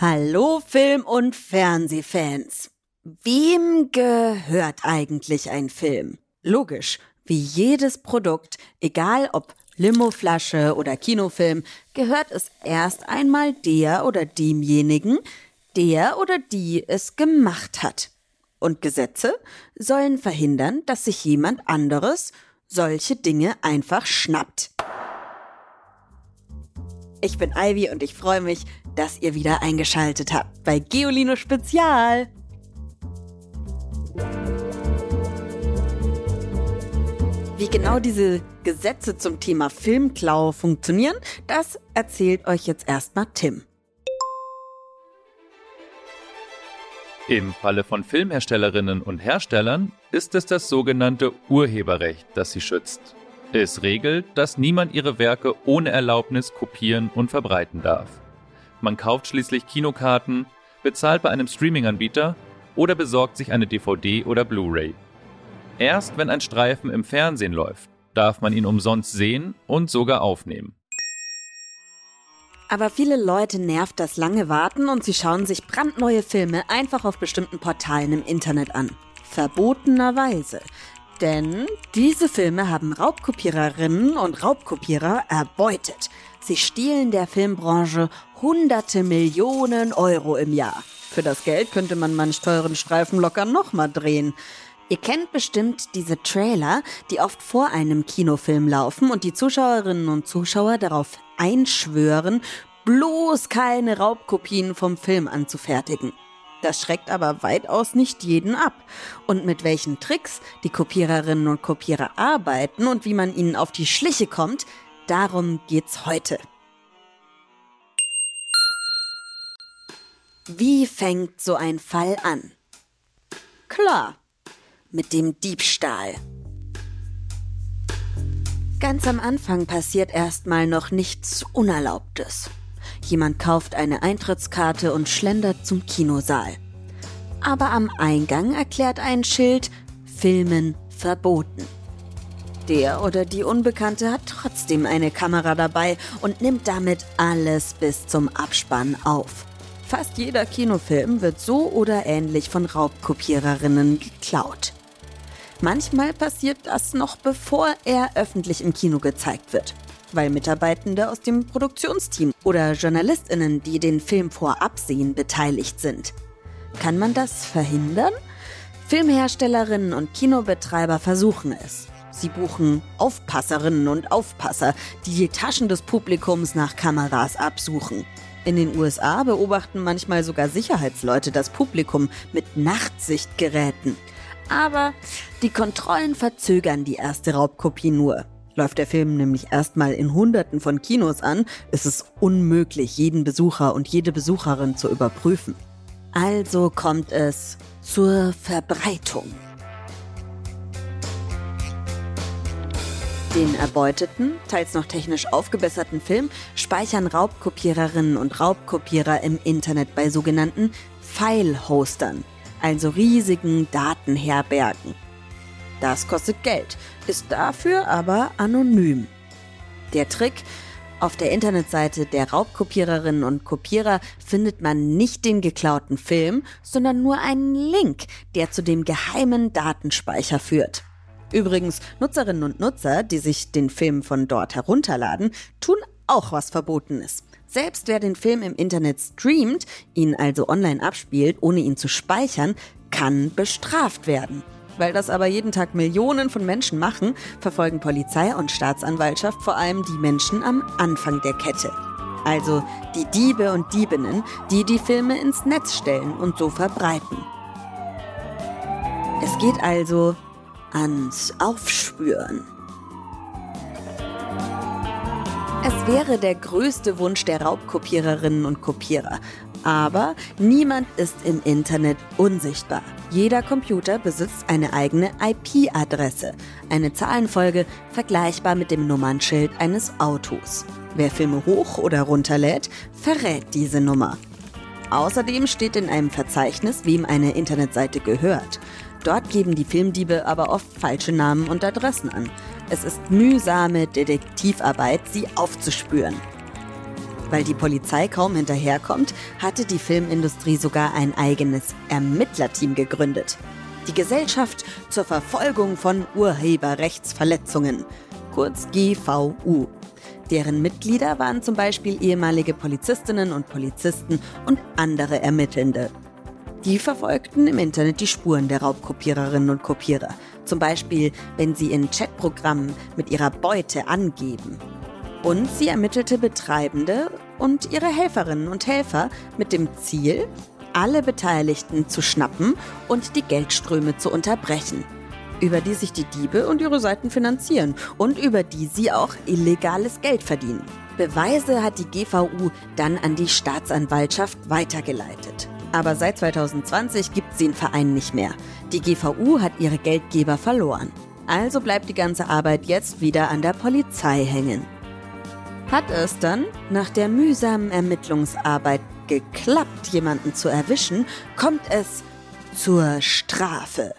Hallo Film- und Fernsehfans. Wem gehört eigentlich ein Film? Logisch, wie jedes Produkt, egal ob Limoflasche oder Kinofilm, gehört es erst einmal der oder demjenigen, der oder die es gemacht hat. Und Gesetze sollen verhindern, dass sich jemand anderes solche Dinge einfach schnappt. Ich bin Ivy und ich freue mich, dass ihr wieder eingeschaltet habt bei Geolino Spezial. Wie genau diese Gesetze zum Thema Filmklau funktionieren, das erzählt euch jetzt erstmal Tim. Im Falle von Filmherstellerinnen und Herstellern ist es das sogenannte Urheberrecht, das sie schützt. Es regelt, dass niemand ihre Werke ohne Erlaubnis kopieren und verbreiten darf. Man kauft schließlich Kinokarten, bezahlt bei einem Streaming-Anbieter oder besorgt sich eine DVD oder Blu-ray. Erst wenn ein Streifen im Fernsehen läuft, darf man ihn umsonst sehen und sogar aufnehmen. Aber viele Leute nervt das lange Warten und sie schauen sich brandneue Filme einfach auf bestimmten Portalen im Internet an. Verbotenerweise. Denn diese Filme haben Raubkopiererinnen und Raubkopierer erbeutet. Sie stehlen der Filmbranche hunderte Millionen Euro im Jahr. Für das Geld könnte man manch teuren Streifen locker nochmal drehen. Ihr kennt bestimmt diese Trailer, die oft vor einem Kinofilm laufen und die Zuschauerinnen und Zuschauer darauf einschwören, bloß keine Raubkopien vom Film anzufertigen. Das schreckt aber weitaus nicht jeden ab. Und mit welchen Tricks die Kopiererinnen und Kopierer arbeiten und wie man ihnen auf die Schliche kommt, darum geht's heute. Wie fängt so ein Fall an? Klar, mit dem Diebstahl. Ganz am Anfang passiert erstmal noch nichts Unerlaubtes. Jemand kauft eine Eintrittskarte und schlendert zum Kinosaal. Aber am Eingang erklärt ein Schild Filmen verboten. Der oder die Unbekannte hat trotzdem eine Kamera dabei und nimmt damit alles bis zum Abspann auf. Fast jeder Kinofilm wird so oder ähnlich von Raubkopiererinnen geklaut. Manchmal passiert das noch bevor er öffentlich im Kino gezeigt wird weil Mitarbeitende aus dem Produktionsteam oder Journalistinnen, die den Film vorab sehen, beteiligt sind. Kann man das verhindern? Filmherstellerinnen und Kinobetreiber versuchen es. Sie buchen Aufpasserinnen und Aufpasser, die die Taschen des Publikums nach Kameras absuchen. In den USA beobachten manchmal sogar Sicherheitsleute das Publikum mit Nachtsichtgeräten. Aber die Kontrollen verzögern die erste Raubkopie nur. Läuft der Film nämlich erstmal in Hunderten von Kinos an, ist es unmöglich, jeden Besucher und jede Besucherin zu überprüfen. Also kommt es zur Verbreitung. Den erbeuteten, teils noch technisch aufgebesserten Film speichern Raubkopiererinnen und Raubkopierer im Internet bei sogenannten File-Hostern, also riesigen Datenherbergen. Das kostet Geld, ist dafür aber anonym. Der Trick, auf der Internetseite der Raubkopiererinnen und Kopierer findet man nicht den geklauten Film, sondern nur einen Link, der zu dem geheimen Datenspeicher führt. Übrigens, Nutzerinnen und Nutzer, die sich den Film von dort herunterladen, tun auch was Verbotenes. Selbst wer den Film im Internet streamt, ihn also online abspielt, ohne ihn zu speichern, kann bestraft werden. Weil das aber jeden Tag Millionen von Menschen machen, verfolgen Polizei und Staatsanwaltschaft vor allem die Menschen am Anfang der Kette. Also die Diebe und Diebinnen, die die Filme ins Netz stellen und so verbreiten. Es geht also ans Aufspüren. Es wäre der größte Wunsch der Raubkopiererinnen und Kopierer, Aber niemand ist im Internet unsichtbar. Jeder Computer besitzt eine eigene IP-Adresse, eine Zahlenfolge vergleichbar mit dem Nummernschild eines Autos. Wer Filme hoch oder runterlädt, verrät diese Nummer. Außerdem steht in einem Verzeichnis, wem eine Internetseite gehört. Dort geben die Filmdiebe aber oft falsche Namen und Adressen an. Es ist mühsame Detektivarbeit, sie aufzuspüren. Weil die Polizei kaum hinterherkommt, hatte die Filmindustrie sogar ein eigenes Ermittlerteam gegründet. Die Gesellschaft zur Verfolgung von Urheberrechtsverletzungen, kurz GVU. Deren Mitglieder waren zum Beispiel ehemalige Polizistinnen und Polizisten und andere Ermittelnde. Die verfolgten im Internet die Spuren der Raubkopiererinnen und Kopierer, zum Beispiel wenn sie in Chatprogrammen mit ihrer Beute angeben. Und sie ermittelte Betreibende und ihre Helferinnen und Helfer mit dem Ziel, alle Beteiligten zu schnappen und die Geldströme zu unterbrechen, über die sich die Diebe und ihre Seiten finanzieren und über die sie auch illegales Geld verdienen. Beweise hat die GVU dann an die Staatsanwaltschaft weitergeleitet. Aber seit 2020 gibt es den Verein nicht mehr. Die GVU hat ihre Geldgeber verloren. Also bleibt die ganze Arbeit jetzt wieder an der Polizei hängen. Hat es dann, nach der mühsamen Ermittlungsarbeit, geklappt, jemanden zu erwischen, kommt es zur Strafe.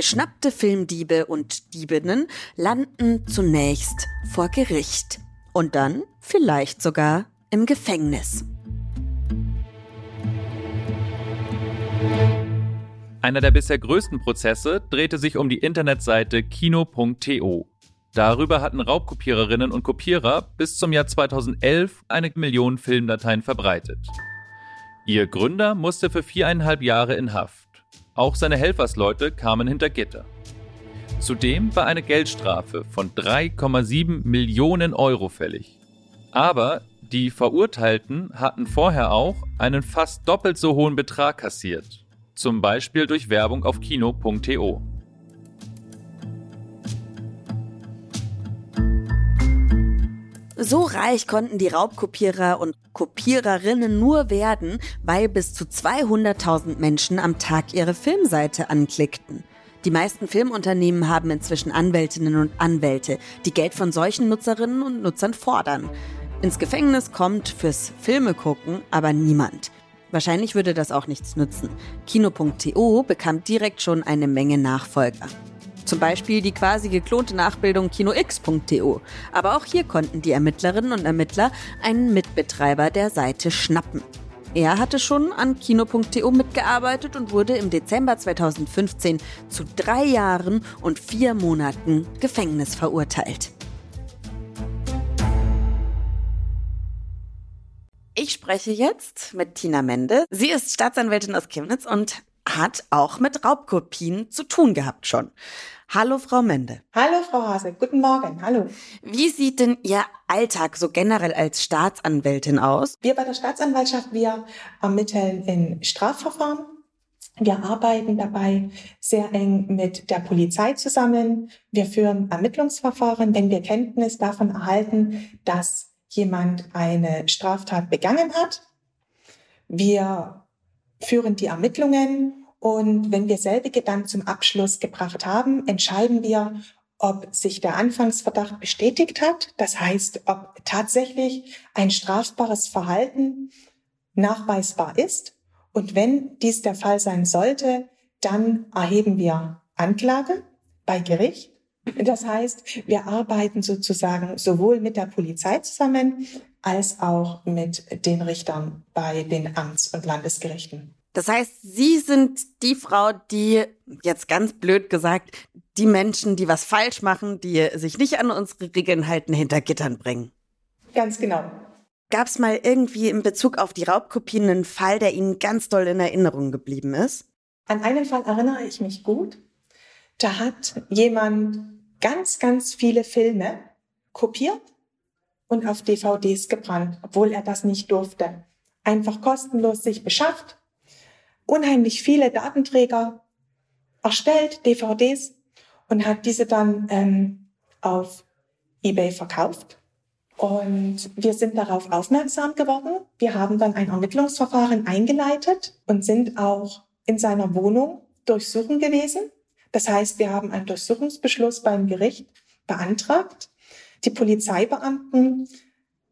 Geschnappte Filmdiebe und Diebinnen landen zunächst vor Gericht und dann vielleicht sogar im Gefängnis. Einer der bisher größten Prozesse drehte sich um die Internetseite kino.to. Darüber hatten Raubkopiererinnen und Kopierer bis zum Jahr 2011 eine Million Filmdateien verbreitet. Ihr Gründer musste für viereinhalb Jahre in Haft. Auch seine Helfersleute kamen hinter Gitter. Zudem war eine Geldstrafe von 3,7 Millionen Euro fällig. Aber die Verurteilten hatten vorher auch einen fast doppelt so hohen Betrag kassiert zum Beispiel durch Werbung auf kino.to. So reich konnten die Raubkopierer und Kopiererinnen nur werden, weil bis zu 200.000 Menschen am Tag ihre Filmseite anklickten. Die meisten Filmunternehmen haben inzwischen Anwältinnen und Anwälte, die Geld von solchen Nutzerinnen und Nutzern fordern. Ins Gefängnis kommt fürs Filme gucken aber niemand. Wahrscheinlich würde das auch nichts nützen. Kino.to bekam direkt schon eine Menge Nachfolger. Zum Beispiel die quasi geklonte Nachbildung KinoX.to. Aber auch hier konnten die Ermittlerinnen und Ermittler einen Mitbetreiber der Seite schnappen. Er hatte schon an Kino.to mitgearbeitet und wurde im Dezember 2015 zu drei Jahren und vier Monaten Gefängnis verurteilt. Ich spreche jetzt mit Tina Mende. Sie ist Staatsanwältin aus Chemnitz und hat auch mit Raubkopien zu tun gehabt schon. Hallo, Frau Mende. Hallo, Frau Hase. Guten Morgen. Hallo. Wie sieht denn Ihr Alltag so generell als Staatsanwältin aus? Wir bei der Staatsanwaltschaft, wir ermitteln in Strafverfahren. Wir arbeiten dabei sehr eng mit der Polizei zusammen. Wir führen Ermittlungsverfahren, wenn wir Kenntnis davon erhalten, dass jemand eine Straftat begangen hat. Wir führen die Ermittlungen und wenn wir selbige dann zum Abschluss gebracht haben, entscheiden wir, ob sich der Anfangsverdacht bestätigt hat. Das heißt, ob tatsächlich ein strafbares Verhalten nachweisbar ist. Und wenn dies der Fall sein sollte, dann erheben wir Anklage bei Gericht das heißt, wir arbeiten sozusagen sowohl mit der Polizei zusammen als auch mit den Richtern bei den Amts- und Landesgerichten. Das heißt, Sie sind die Frau, die, jetzt ganz blöd gesagt, die Menschen, die was falsch machen, die sich nicht an unsere Regeln halten, hinter Gittern bringen. Ganz genau. Gab es mal irgendwie in Bezug auf die Raubkopien einen Fall, der Ihnen ganz doll in Erinnerung geblieben ist? An einen Fall erinnere ich mich gut. Da hat jemand ganz, ganz viele Filme kopiert und auf DVDs gebrannt, obwohl er das nicht durfte. Einfach kostenlos sich beschafft, unheimlich viele Datenträger erstellt, DVDs, und hat diese dann ähm, auf eBay verkauft. Und wir sind darauf aufmerksam geworden. Wir haben dann ein Ermittlungsverfahren eingeleitet und sind auch in seiner Wohnung durchsuchen gewesen. Das heißt, wir haben einen Durchsuchungsbeschluss beim Gericht beantragt. Die Polizeibeamten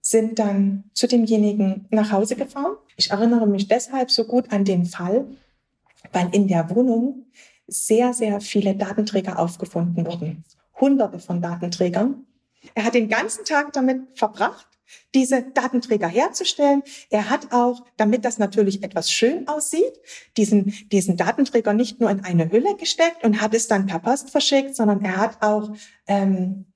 sind dann zu demjenigen nach Hause gefahren. Ich erinnere mich deshalb so gut an den Fall, weil in der Wohnung sehr, sehr viele Datenträger aufgefunden wurden. Hunderte von Datenträgern. Er hat den ganzen Tag damit verbracht, diese Datenträger herzustellen. Er hat auch, damit das natürlich etwas schön aussieht, diesen, diesen Datenträger nicht nur in eine Hülle gesteckt und hat es dann per Post verschickt, sondern er hat auch ähm,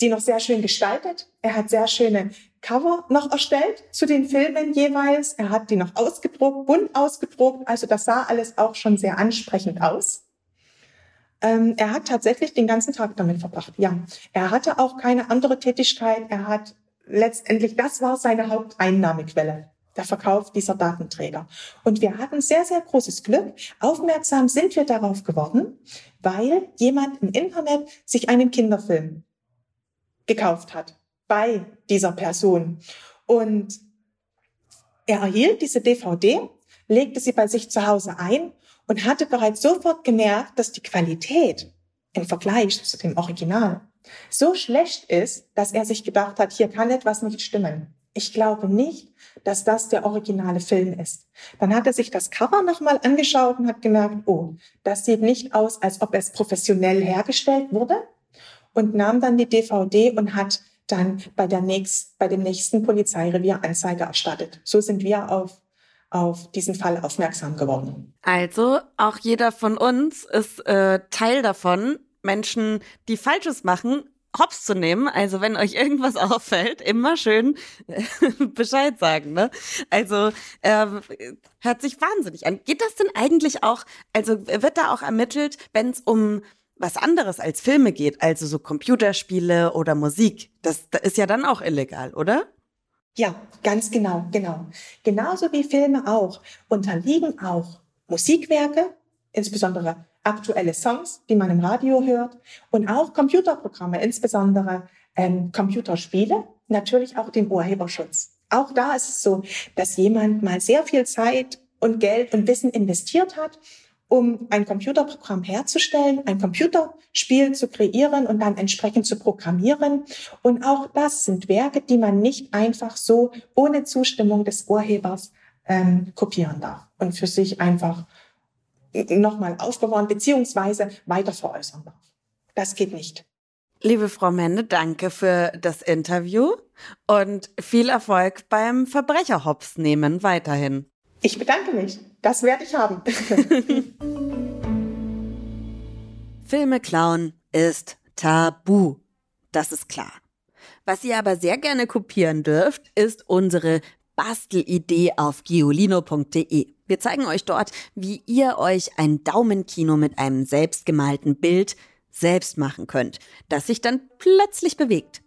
die noch sehr schön gestaltet. Er hat sehr schöne Cover noch erstellt zu den Filmen jeweils. Er hat die noch ausgedruckt, bunt ausgedruckt. Also das sah alles auch schon sehr ansprechend aus. Ähm, er hat tatsächlich den ganzen Tag damit verbracht. Ja, er hatte auch keine andere Tätigkeit. Er hat letztendlich, das war seine Haupteinnahmequelle, der Verkauf dieser Datenträger. Und wir hatten sehr, sehr großes Glück. Aufmerksam sind wir darauf geworden, weil jemand im Internet sich einen Kinderfilm gekauft hat bei dieser Person. Und er erhielt diese DVD, legte sie bei sich zu Hause ein und hatte bereits sofort gemerkt, dass die Qualität im Vergleich zu dem Original so schlecht ist, dass er sich gedacht hat, hier kann etwas nicht stimmen. Ich glaube nicht, dass das der originale Film ist. Dann hat er sich das Cover nochmal angeschaut und hat gemerkt, oh, das sieht nicht aus, als ob es professionell hergestellt wurde und nahm dann die DVD und hat dann bei, der nächst, bei dem nächsten Polizeirevier Anzeige erstattet. So sind wir auf, auf diesen Fall aufmerksam geworden. Also auch jeder von uns ist äh, Teil davon, Menschen, die Falsches machen, hops zu nehmen. Also wenn euch irgendwas auffällt, immer schön Bescheid sagen. Ne? Also äh, hört sich wahnsinnig an. Geht das denn eigentlich auch, also wird da auch ermittelt, wenn es um was anderes als Filme geht, also so Computerspiele oder Musik, das, das ist ja dann auch illegal, oder? Ja, ganz genau, genau. Genauso wie Filme auch unterliegen auch Musikwerke, insbesondere aktuelle Songs, die man im Radio hört, und auch Computerprogramme, insbesondere ähm, Computerspiele, natürlich auch dem Urheberschutz. Auch da ist es so, dass jemand mal sehr viel Zeit und Geld und Wissen investiert hat um ein Computerprogramm herzustellen, ein Computerspiel zu kreieren und dann entsprechend zu programmieren. Und auch das sind Werke, die man nicht einfach so ohne Zustimmung des Urhebers ähm, kopieren darf und für sich einfach nochmal aufbewahren beziehungsweise weiter veräußern darf. Das geht nicht. Liebe Frau Mende, danke für das Interview und viel Erfolg beim Verbrecherhops nehmen weiterhin. Ich bedanke mich. Das werde ich haben. Filme klauen ist tabu. Das ist klar. Was ihr aber sehr gerne kopieren dürft, ist unsere Bastelidee auf giolino.de. Wir zeigen euch dort, wie ihr euch ein Daumenkino mit einem selbstgemalten Bild selbst machen könnt, das sich dann plötzlich bewegt.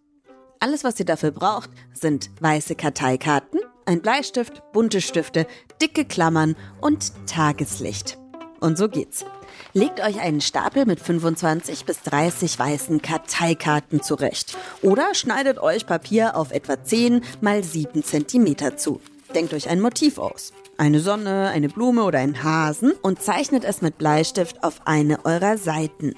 Alles, was ihr dafür braucht, sind weiße Karteikarten, ein Bleistift, bunte Stifte, dicke Klammern und Tageslicht. Und so geht's. Legt euch einen Stapel mit 25 bis 30 weißen Karteikarten zurecht oder schneidet euch Papier auf etwa 10 mal 7 cm zu. Denkt euch ein Motiv aus. Eine Sonne, eine Blume oder einen Hasen und zeichnet es mit Bleistift auf eine eurer Seiten.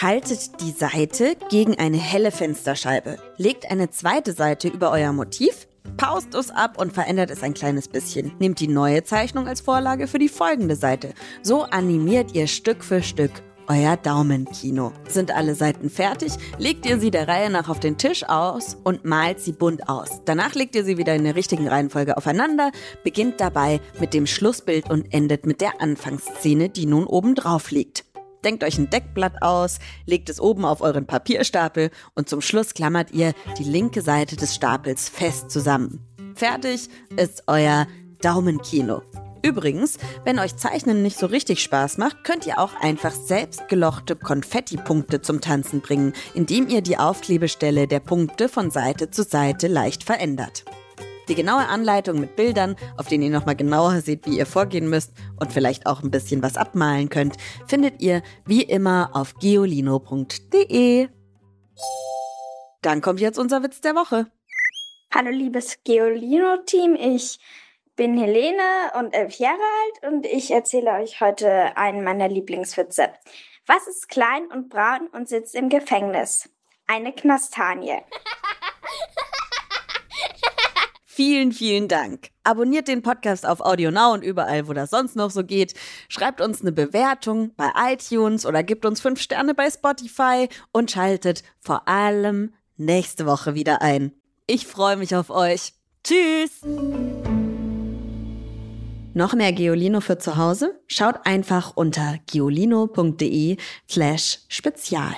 Haltet die Seite gegen eine helle Fensterscheibe. Legt eine zweite Seite über euer Motiv, paust es ab und verändert es ein kleines bisschen. Nehmt die neue Zeichnung als Vorlage für die folgende Seite. So animiert ihr Stück für Stück euer Daumenkino. Sind alle Seiten fertig, legt ihr sie der Reihe nach auf den Tisch aus und malt sie bunt aus. Danach legt ihr sie wieder in der richtigen Reihenfolge aufeinander, beginnt dabei mit dem Schlussbild und endet mit der Anfangsszene, die nun oben drauf liegt. Denkt euch ein Deckblatt aus, legt es oben auf euren Papierstapel und zum Schluss klammert ihr die linke Seite des Stapels fest zusammen. Fertig ist euer Daumenkino. Übrigens, wenn euch Zeichnen nicht so richtig Spaß macht, könnt ihr auch einfach selbst gelochte Konfettipunkte zum Tanzen bringen, indem ihr die Aufklebestelle der Punkte von Seite zu Seite leicht verändert. Die genaue Anleitung mit Bildern, auf denen ihr nochmal genauer seht, wie ihr vorgehen müsst und vielleicht auch ein bisschen was abmalen könnt, findet ihr wie immer auf geolino.de. dann kommt jetzt unser Witz der Woche. Hallo liebes Geolino-Team, ich bin Helene und elf Jahre alt und ich erzähle euch heute einen meiner Lieblingswitze. Was ist klein und braun und sitzt im Gefängnis? Eine Knastanie. Vielen, vielen Dank. Abonniert den Podcast auf AudioNow und überall, wo das sonst noch so geht. Schreibt uns eine Bewertung bei iTunes oder gebt uns fünf Sterne bei Spotify und schaltet vor allem nächste Woche wieder ein. Ich freue mich auf euch. Tschüss! Noch mehr Geolino für zu Hause? Schaut einfach unter geolino.de slash spezial.